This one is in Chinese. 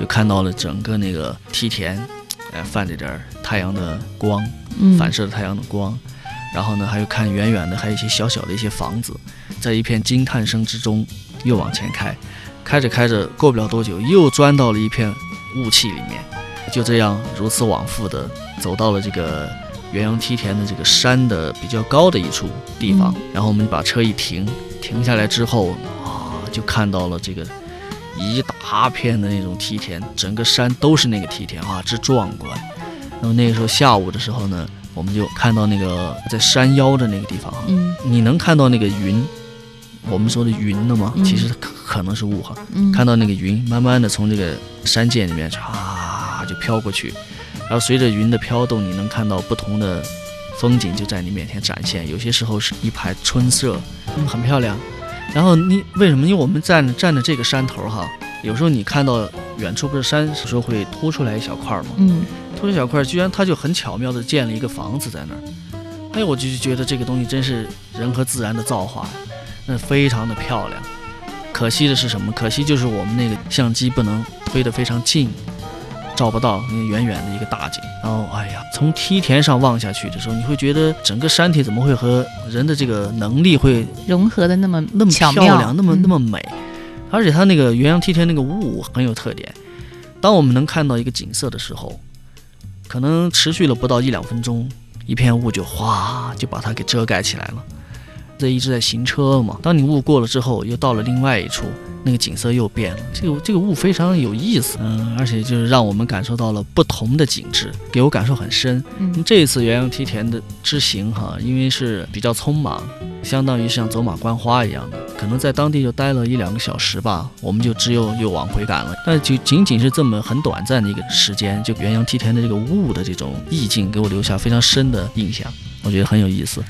就看到了整个那个梯田，哎，泛着点儿太阳的光，嗯。反射着太阳的光。然后呢，还有看远远的，还有一些小小的一些房子，在一片惊叹声之中又往前开，开着开着，过不了多久又钻到了一片雾气里面，就这样如此往复的走到了这个元阳梯田的这个山的比较高的一处地方，然后我们把车一停，停下来之后啊，就看到了这个一大片的那种梯田，整个山都是那个梯田啊，之壮观。那么那个时候下午的时候呢，我们就看到那个在山腰的那个地方啊，嗯你能看到那个云，我们说的云的吗，嗯其实可可能是雾哈。嗯，看到那个云慢慢的从这个山涧里面啊就飘过去，然后随着云的飘动，你能看到不同的风景就在你面前展现。有些时候是一排春色，嗯，很漂亮。然后你为什么？因为我们站站着这个山头哈，有时候你看到远处不是山，有时候会凸出来一小块儿嘛，嗯凸出一小块儿，居然它就很巧妙的建了一个房子在那儿。哎，我就觉得这个东西真是人和自然的造化，那非常的漂亮。可惜的是什么？可惜就是我们那个相机不能推得非常近，照不到那远远的一个大景。然后，哎呀，从梯田上望下去的时候，你会觉得整个山体怎么会和人的这个能力会融合的那么那么漂亮，那么嗯那么美，而且它那个元阳梯田那个雾很有特点。当我们能看到一个景色的时候，可能持续了不到一两分钟，一片雾就哗就把它给遮盖起来了。这一直在行车嘛，当你雾过了之后，又到了另外一处，那个景色又变了。这个这个雾非常有意思，嗯，而且就是让我们感受到了不同的景致，给我感受很深。嗯这一次元阳梯田的之行哈，因为是比较匆忙，相当于像走马观花一样的，可能在当地就待了一两个小时吧，我们就只有又往回赶了。但就仅仅是这么很短暂的一个时间，就元阳梯田的这个雾的这种意境，给我留下非常深的印象，我觉得很有意思。